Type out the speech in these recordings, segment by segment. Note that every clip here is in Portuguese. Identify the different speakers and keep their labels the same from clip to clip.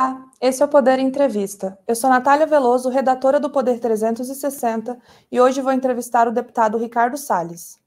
Speaker 1: Olá, esse é o Poder Entrevista. Eu sou Natália Veloso, redatora do Poder 360, e hoje vou entrevistar o deputado Ricardo Salles.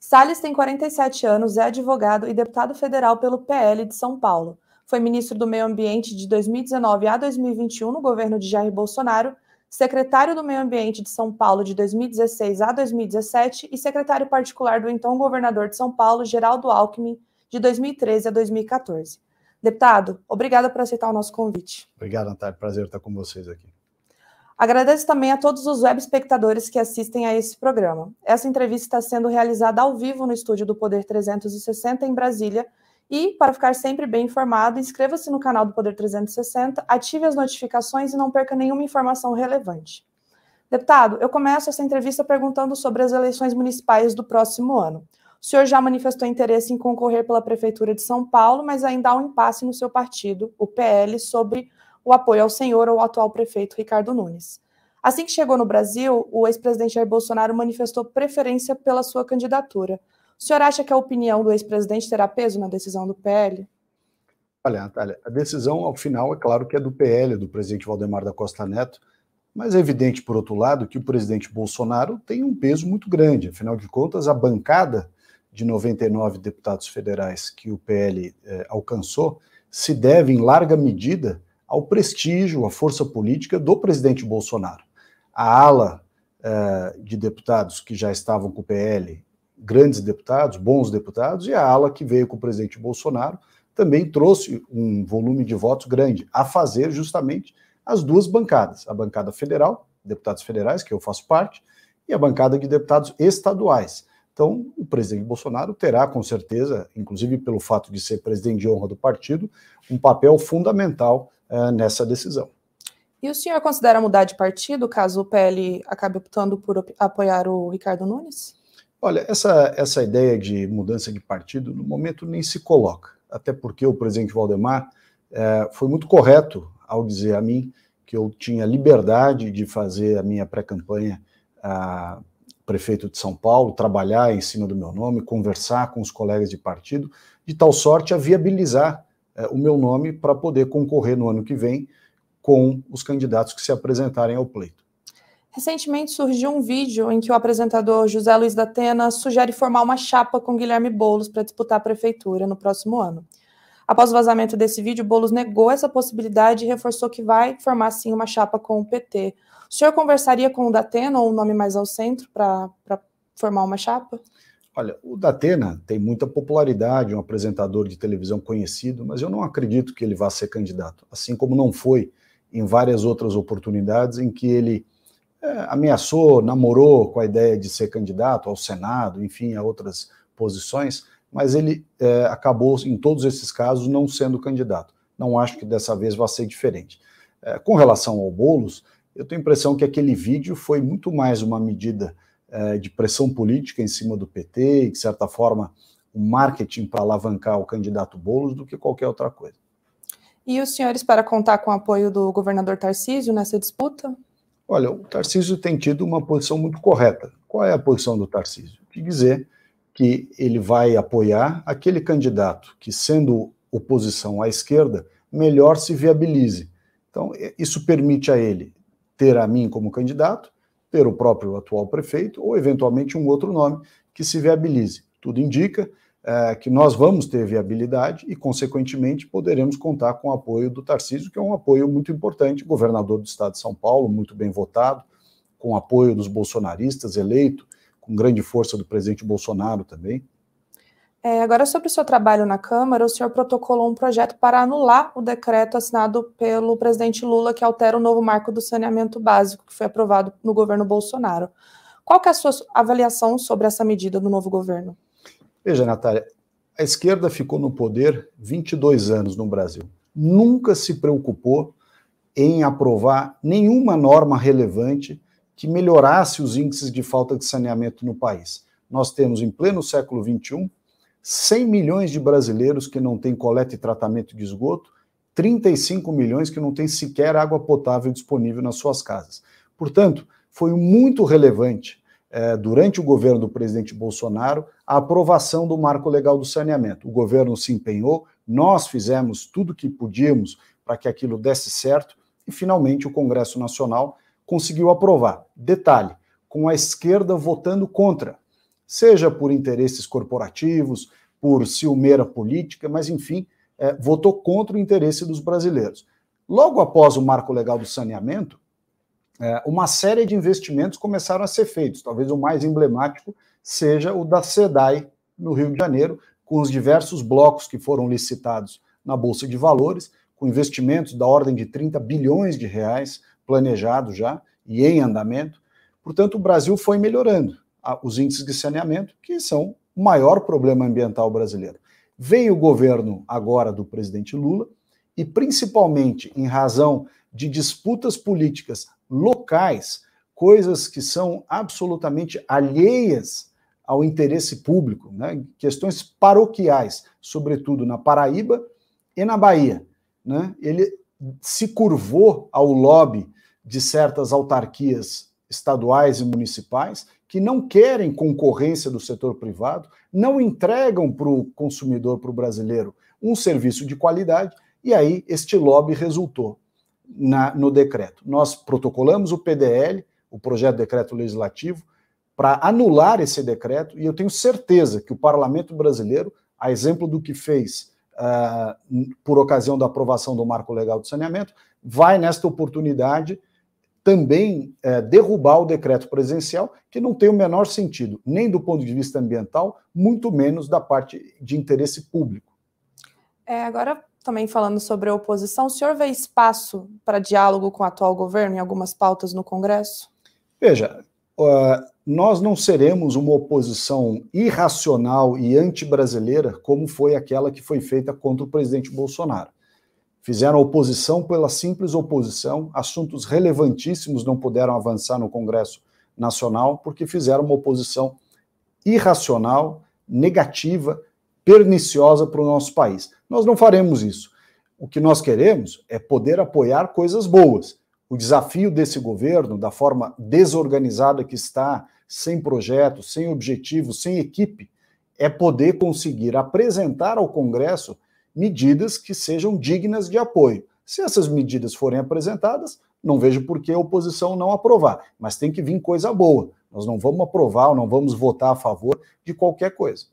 Speaker 1: Salles tem 47 anos, é advogado e deputado federal pelo PL de São Paulo. Foi ministro do Meio Ambiente de 2019 a 2021 no governo de Jair Bolsonaro, secretário do Meio Ambiente de São Paulo de 2016 a 2017 e secretário particular do então governador de São Paulo, Geraldo Alckmin, de 2013 a 2014. Deputado, obrigada por aceitar o nosso convite.
Speaker 2: Obrigado, Natália. Prazer estar com vocês aqui.
Speaker 1: Agradeço também a todos os web espectadores que assistem a esse programa. Essa entrevista está sendo realizada ao vivo no estúdio do Poder 360 em Brasília. E, para ficar sempre bem informado, inscreva-se no canal do Poder 360, ative as notificações e não perca nenhuma informação relevante. Deputado, eu começo essa entrevista perguntando sobre as eleições municipais do próximo ano. O senhor já manifestou interesse em concorrer pela Prefeitura de São Paulo, mas ainda há um impasse no seu partido, o PL, sobre o apoio ao senhor ou ao atual prefeito Ricardo Nunes. Assim que chegou no Brasil, o ex-presidente Jair Bolsonaro manifestou preferência pela sua candidatura. O senhor acha que a opinião do ex-presidente terá peso na decisão do PL?
Speaker 2: Olha, Natália, a decisão, ao final, é claro que é do PL, do presidente Valdemar da Costa Neto, mas é evidente, por outro lado, que o presidente Bolsonaro tem um peso muito grande. Afinal de contas, a bancada de 99 deputados federais que o PL eh, alcançou se deve, em larga medida, ao prestígio, à força política do presidente Bolsonaro. A ala eh, de deputados que já estavam com o PL, grandes deputados, bons deputados, e a ala que veio com o presidente Bolsonaro também trouxe um volume de votos grande, a fazer justamente as duas bancadas, a bancada federal, deputados federais, que eu faço parte, e a bancada de deputados estaduais. Então, o presidente Bolsonaro terá, com certeza, inclusive pelo fato de ser presidente de honra do partido, um papel fundamental uh, nessa decisão.
Speaker 1: E o senhor considera mudar de partido caso o PL acabe optando por apoiar o Ricardo Nunes?
Speaker 2: Olha, essa, essa ideia de mudança de partido, no momento, nem se coloca. Até porque o presidente Valdemar eh, foi muito correto ao dizer a mim que eu tinha liberdade de fazer a minha pré-campanha ah, prefeito de São Paulo, trabalhar em cima do meu nome, conversar com os colegas de partido, de tal sorte a viabilizar é, o meu nome para poder concorrer no ano que vem com os candidatos que se apresentarem ao pleito.
Speaker 1: Recentemente surgiu um vídeo em que o apresentador José Luiz da Atena sugere formar uma chapa com Guilherme Boulos para disputar a prefeitura no próximo ano. Após o vazamento desse vídeo, Boulos negou essa possibilidade e reforçou que vai formar sim uma chapa com o PT. O senhor conversaria com o Datena ou um nome mais ao centro para formar uma chapa?
Speaker 2: Olha, o Datena tem muita popularidade, um apresentador de televisão conhecido, mas eu não acredito que ele vá ser candidato, assim como não foi em várias outras oportunidades em que ele é, ameaçou, namorou com a ideia de ser candidato ao Senado, enfim, a outras posições, mas ele é, acabou, em todos esses casos, não sendo candidato. Não acho que dessa vez vai ser diferente. É, com relação ao Boulos, eu tenho a impressão que aquele vídeo foi muito mais uma medida é, de pressão política em cima do PT e, de certa forma, um marketing para alavancar o candidato Boulos do que qualquer outra coisa.
Speaker 1: E os senhores para contar com o apoio do governador Tarcísio nessa disputa?
Speaker 2: Olha, o Tarcísio tem tido uma posição muito correta. Qual é a posição do Tarcísio? De dizer que ele vai apoiar aquele candidato que, sendo oposição à esquerda, melhor se viabilize. Então, isso permite a ele ter a mim como candidato, ter o próprio atual prefeito ou, eventualmente, um outro nome que se viabilize. Tudo indica é, que nós vamos ter viabilidade e, consequentemente, poderemos contar com o apoio do Tarcísio, que é um apoio muito importante, governador do estado de São Paulo, muito bem votado, com apoio dos bolsonaristas, eleito, com grande força do presidente Bolsonaro também.
Speaker 1: É, agora, sobre o seu trabalho na Câmara, o senhor protocolou um projeto para anular o decreto assinado pelo presidente Lula que altera o novo marco do saneamento básico, que foi aprovado no governo Bolsonaro. Qual é a sua avaliação sobre essa medida do novo governo?
Speaker 2: Veja, Natália, a esquerda ficou no poder 22 anos no Brasil. Nunca se preocupou em aprovar nenhuma norma relevante que melhorasse os índices de falta de saneamento no país. Nós temos, em pleno século XXI, 100 milhões de brasileiros que não têm coleta e tratamento de esgoto, 35 milhões que não têm sequer água potável disponível nas suas casas. Portanto, foi muito relevante, eh, durante o governo do presidente Bolsonaro, a aprovação do marco legal do saneamento. O governo se empenhou, nós fizemos tudo o que podíamos para que aquilo desse certo e finalmente o Congresso Nacional conseguiu aprovar. Detalhe: com a esquerda votando contra, seja por interesses corporativos, por ciumeira política, mas enfim, é, votou contra o interesse dos brasileiros. Logo após o marco legal do saneamento, é, uma série de investimentos começaram a ser feitos. Talvez o mais emblemático seja o da SEDAI, no Rio de Janeiro, com os diversos blocos que foram licitados na Bolsa de Valores, com investimentos da ordem de 30 bilhões de reais planejados já e em andamento. Portanto, o Brasil foi melhorando os índices de saneamento, que são o maior problema ambiental brasileiro. Veio o governo agora do presidente Lula, e principalmente em razão de disputas políticas locais, coisas que são absolutamente alheias ao interesse público, né? questões paroquiais, sobretudo na Paraíba e na Bahia. Né? Ele se curvou ao lobby de certas autarquias estaduais e municipais que não querem concorrência do setor privado, não entregam para o consumidor, para o brasileiro, um serviço de qualidade, e aí este lobby resultou na, no decreto. Nós protocolamos o PDL, o projeto de decreto legislativo, para anular esse decreto, e eu tenho certeza que o parlamento brasileiro, a exemplo do que fez uh, por ocasião da aprovação do marco legal de saneamento, vai, nesta oportunidade, também uh, derrubar o decreto presidencial, que não tem o menor sentido, nem do ponto de vista ambiental, muito menos da parte de interesse público.
Speaker 1: É, agora, também falando sobre a oposição, o senhor vê espaço para diálogo com o atual governo em algumas pautas no Congresso?
Speaker 2: Veja, uh, nós não seremos uma oposição irracional e anti-brasileira como foi aquela que foi feita contra o presidente Bolsonaro. Fizeram oposição pela simples oposição, assuntos relevantíssimos não puderam avançar no Congresso Nacional porque fizeram uma oposição irracional, negativa, perniciosa para o nosso país. Nós não faremos isso. O que nós queremos é poder apoiar coisas boas o desafio desse governo, da forma desorganizada que está, sem projeto, sem objetivo, sem equipe, é poder conseguir apresentar ao Congresso medidas que sejam dignas de apoio. Se essas medidas forem apresentadas, não vejo por que a oposição não aprovar, mas tem que vir coisa boa. Nós não vamos aprovar ou não vamos votar a favor de qualquer coisa.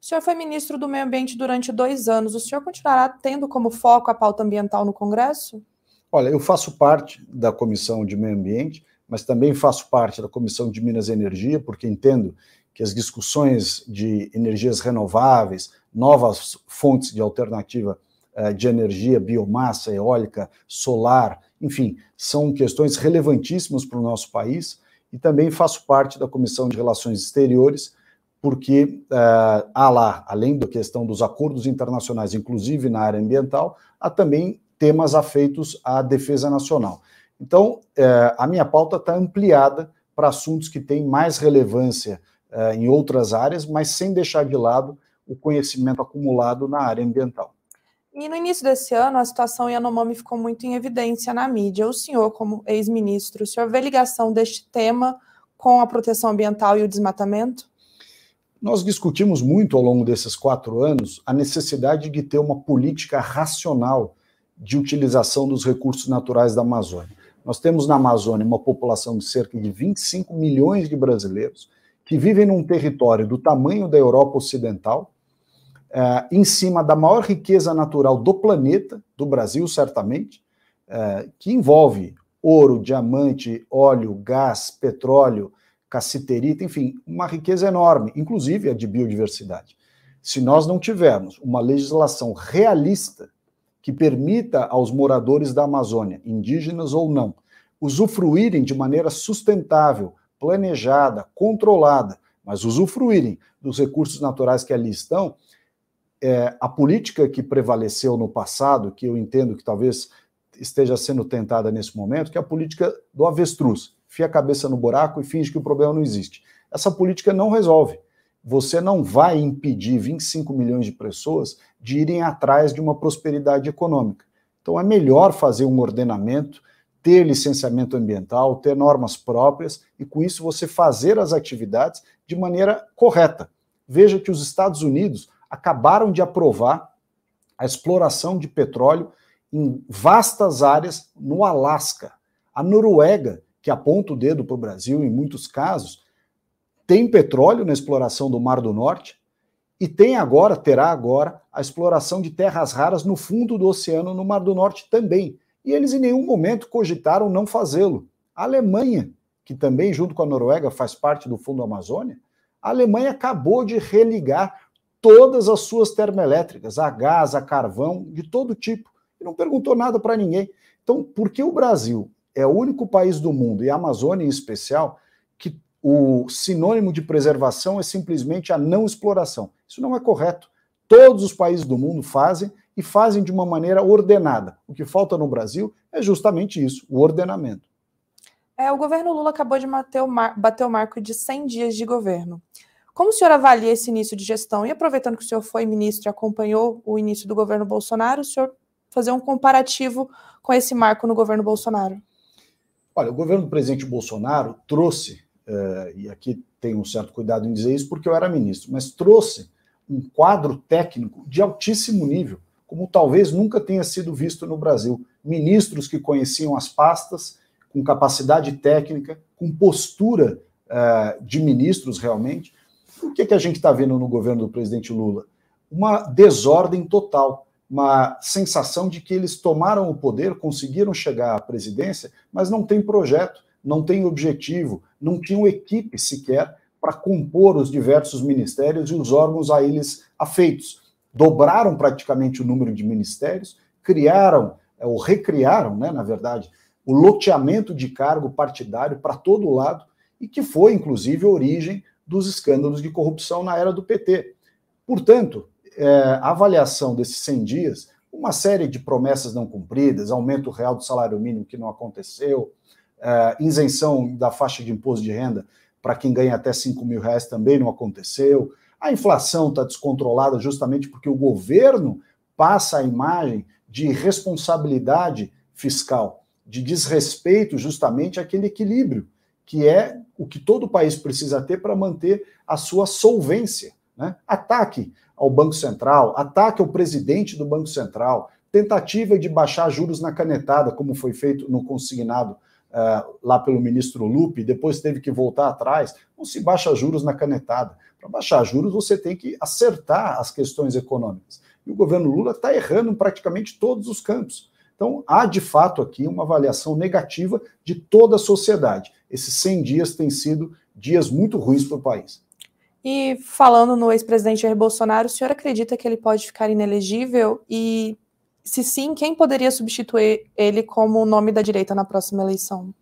Speaker 1: O senhor foi ministro do Meio Ambiente durante dois anos. O senhor continuará tendo como foco a pauta ambiental no Congresso?
Speaker 2: Olha, eu faço parte da Comissão de Meio Ambiente, mas também faço parte da Comissão de Minas e Energia, porque entendo que as discussões de energias renováveis, novas fontes de alternativa uh, de energia, biomassa, eólica, solar, enfim, são questões relevantíssimas para o nosso país. E também faço parte da Comissão de Relações Exteriores, porque uh, há lá, além da questão dos acordos internacionais, inclusive na área ambiental, há também temas afeitos à defesa nacional. Então, é, a minha pauta está ampliada para assuntos que têm mais relevância é, em outras áreas, mas sem deixar de lado o conhecimento acumulado na área ambiental.
Speaker 1: E no início desse ano, a situação Yanomami ficou muito em evidência na mídia. O senhor, como ex-ministro, o senhor vê ligação deste tema com a proteção ambiental e o desmatamento?
Speaker 2: Nós discutimos muito ao longo desses quatro anos a necessidade de ter uma política racional de utilização dos recursos naturais da Amazônia. Nós temos na Amazônia uma população de cerca de 25 milhões de brasileiros que vivem num território do tamanho da Europa Ocidental, é, em cima da maior riqueza natural do planeta, do Brasil, certamente, é, que envolve ouro, diamante, óleo, gás, petróleo, cassiterita, enfim, uma riqueza enorme, inclusive a de biodiversidade. Se nós não tivermos uma legislação realista que permita aos moradores da Amazônia, indígenas ou não, usufruírem de maneira sustentável, planejada, controlada, mas usufruírem dos recursos naturais que ali estão, é, a política que prevaleceu no passado, que eu entendo que talvez esteja sendo tentada nesse momento, que é a política do avestruz. Fia a cabeça no buraco e finge que o problema não existe. Essa política não resolve você não vai impedir 25 milhões de pessoas de irem atrás de uma prosperidade econômica. Então é melhor fazer um ordenamento, ter licenciamento ambiental, ter normas próprias e com isso você fazer as atividades de maneira correta. Veja que os Estados Unidos acabaram de aprovar a exploração de petróleo em vastas áreas no Alasca. A Noruega, que aponta o dedo para o Brasil em muitos casos, tem petróleo na exploração do Mar do Norte e tem agora, terá agora, a exploração de terras raras no fundo do oceano no Mar do Norte também. E eles em nenhum momento cogitaram não fazê-lo. A Alemanha, que também, junto com a Noruega, faz parte do Fundo Amazônia, a Alemanha acabou de religar todas as suas termoelétricas, a gás, a carvão, de todo tipo, e não perguntou nada para ninguém. Então, por que o Brasil é o único país do mundo, e a Amazônia em especial, que o sinônimo de preservação é simplesmente a não exploração? Isso não é correto. Todos os países do mundo fazem e fazem de uma maneira ordenada. O que falta no Brasil é justamente isso, o ordenamento.
Speaker 1: É, o governo Lula acabou de bater o, mar, bater o marco de 100 dias de governo. Como o senhor avalia esse início de gestão? E aproveitando que o senhor foi ministro e acompanhou o início do governo Bolsonaro, o senhor fazer um comparativo com esse marco no governo Bolsonaro?
Speaker 2: Olha, o governo do presidente Bolsonaro trouxe, uh, e aqui tenho um certo cuidado em dizer isso porque eu era ministro, mas trouxe um quadro técnico de altíssimo nível, como talvez nunca tenha sido visto no Brasil. Ministros que conheciam as pastas, com capacidade técnica, com postura uh, de ministros realmente, o que, que a gente está vendo no governo do presidente Lula? Uma desordem total, uma sensação de que eles tomaram o poder, conseguiram chegar à presidência, mas não tem projeto, não tem objetivo, não tinham equipe sequer para compor os diversos ministérios e os órgãos a eles afeitos. Dobraram praticamente o número de ministérios, criaram, é, ou recriaram, né, na verdade, o loteamento de cargo partidário para todo lado, e que foi, inclusive, a origem dos escândalos de corrupção na era do PT. Portanto, é, a avaliação desses 100 dias, uma série de promessas não cumpridas, aumento real do salário mínimo que não aconteceu, é, isenção da faixa de imposto de renda para quem ganha até 5 mil reais também não aconteceu. A inflação está descontrolada justamente porque o governo passa a imagem de responsabilidade fiscal, de desrespeito justamente àquele equilíbrio que é o que todo país precisa ter para manter a sua solvência. Né? Ataque ao Banco Central, ataque ao presidente do Banco Central, tentativa de baixar juros na canetada, como foi feito no consignado uh, lá pelo ministro Lupe, depois teve que voltar atrás. Não se baixa juros na canetada. Para baixar juros, você tem que acertar as questões econômicas. E o governo Lula está errando em praticamente todos os campos. Então, há de fato aqui uma avaliação negativa de toda a sociedade. Esses 100 dias têm sido dias muito ruins para o país.
Speaker 1: E falando no ex-presidente Jair Bolsonaro, o senhor acredita que ele pode ficar inelegível? E, se sim, quem poderia substituir ele como nome da direita na próxima eleição?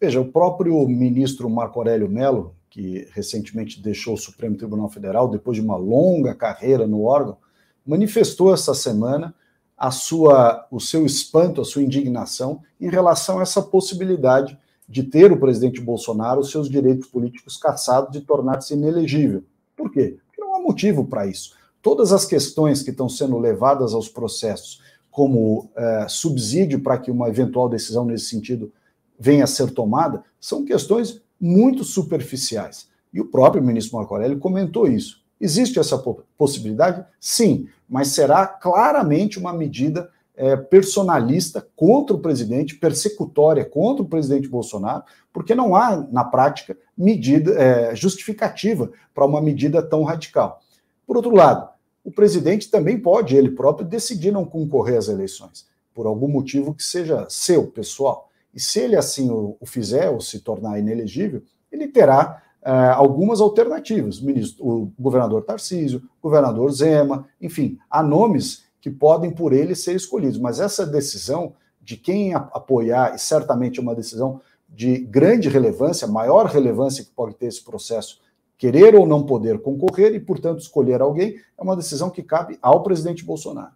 Speaker 2: Veja, o próprio ministro Marco Aurélio Mello, que recentemente deixou o Supremo Tribunal Federal, depois de uma longa carreira no órgão, manifestou essa semana a sua, o seu espanto, a sua indignação em relação a essa possibilidade de ter o presidente Bolsonaro os seus direitos políticos cassados de tornar-se inelegível. Por quê? Porque não há motivo para isso. Todas as questões que estão sendo levadas aos processos como é, subsídio para que uma eventual decisão nesse sentido venha a ser tomada são questões muito superficiais. E o próprio ministro Marco Aurélio comentou isso. Existe essa possibilidade? Sim, mas será claramente uma medida é, personalista contra o presidente, persecutória contra o presidente Bolsonaro, porque não há, na prática, medida é, justificativa para uma medida tão radical. Por outro lado, o presidente também pode, ele próprio, decidir não concorrer às eleições, por algum motivo que seja seu, pessoal. E se ele assim o, o fizer, ou se tornar inelegível, ele terá é, algumas alternativas. O, ministro, o governador Tarcísio, o governador Zema, enfim, há nomes que podem por ele ser escolhidos. Mas essa decisão de quem apoiar, e certamente é uma decisão de grande relevância, maior relevância que pode ter esse processo, querer ou não poder concorrer e, portanto, escolher alguém, é uma decisão que cabe ao presidente Bolsonaro.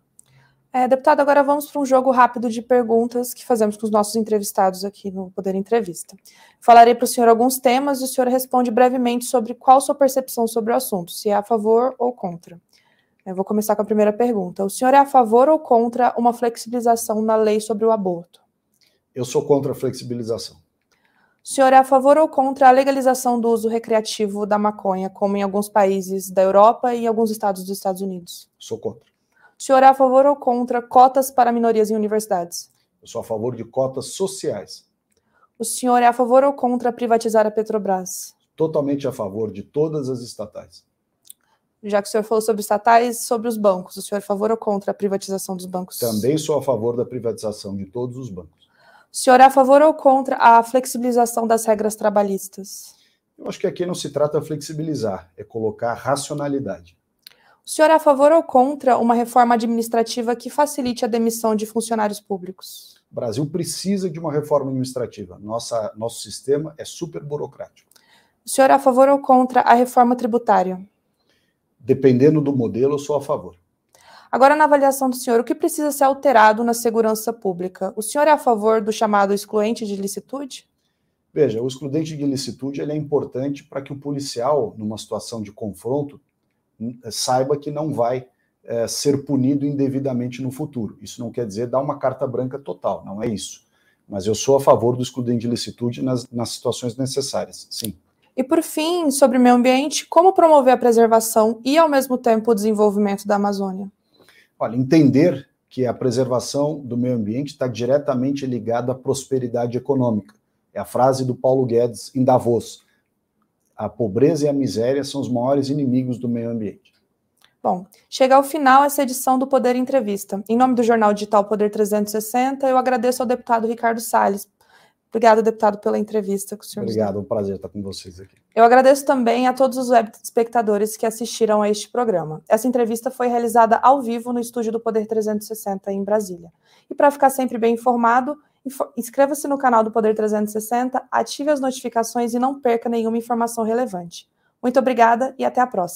Speaker 1: É, deputado, agora vamos para um jogo rápido de perguntas que fazemos com os nossos entrevistados aqui no Poder Entrevista. Falarei para o senhor alguns temas e o senhor responde brevemente sobre qual sua percepção sobre o assunto, se é a favor ou contra. Eu vou começar com a primeira pergunta. O senhor é a favor ou contra uma flexibilização na lei sobre o aborto?
Speaker 2: Eu sou contra a flexibilização.
Speaker 1: O senhor é a favor ou contra a legalização do uso recreativo da maconha, como em alguns países da Europa e em alguns estados dos Estados Unidos?
Speaker 2: Sou contra.
Speaker 1: O senhor é a favor ou contra cotas para minorias em universidades?
Speaker 2: Eu sou a favor de cotas sociais.
Speaker 1: O senhor é a favor ou contra privatizar a Petrobras?
Speaker 2: Totalmente a favor de todas as estatais.
Speaker 1: Já que o senhor falou sobre estatais, sobre os bancos, o senhor é a favor ou contra a privatização dos bancos?
Speaker 2: Também sou a favor da privatização de todos os bancos.
Speaker 1: O senhor é a favor ou contra a flexibilização das regras trabalhistas?
Speaker 2: Eu acho que aqui não se trata de flexibilizar, é colocar racionalidade.
Speaker 1: O senhor é a favor ou contra uma reforma administrativa que facilite a demissão de funcionários públicos?
Speaker 2: O Brasil precisa de uma reforma administrativa. Nossa, nosso sistema é super burocrático.
Speaker 1: O senhor é a favor ou contra a reforma tributária?
Speaker 2: Dependendo do modelo, eu sou a favor.
Speaker 1: Agora, na avaliação do senhor, o que precisa ser alterado na segurança pública? O senhor é a favor do chamado excluente de licitude?
Speaker 2: Veja, o excludente de licitude ele é importante para que o policial, numa situação de confronto, saiba que não vai é, ser punido indevidamente no futuro. Isso não quer dizer dar uma carta branca total, não é isso. Mas eu sou a favor do excludente de licitude nas, nas situações necessárias, sim.
Speaker 1: E por fim, sobre o meio ambiente, como promover a preservação e, ao mesmo tempo, o desenvolvimento da Amazônia?
Speaker 2: Olha, entender que a preservação do meio ambiente está diretamente ligada à prosperidade econômica. É a frase do Paulo Guedes em Davos a pobreza e a miséria são os maiores inimigos do meio ambiente.
Speaker 1: Bom, chega ao final essa edição do Poder Entrevista. Em nome do jornal digital Poder 360, eu agradeço ao deputado Ricardo Salles. Obrigado, deputado, pela entrevista com o senhor.
Speaker 2: Obrigado, é um prazer estar com vocês aqui.
Speaker 1: Eu agradeço também a todos os web espectadores que assistiram a este programa. Essa entrevista foi realizada ao vivo no estúdio do Poder 360 em Brasília. E para ficar sempre bem informado, Inscreva-se no canal do Poder 360, ative as notificações e não perca nenhuma informação relevante. Muito obrigada e até a próxima.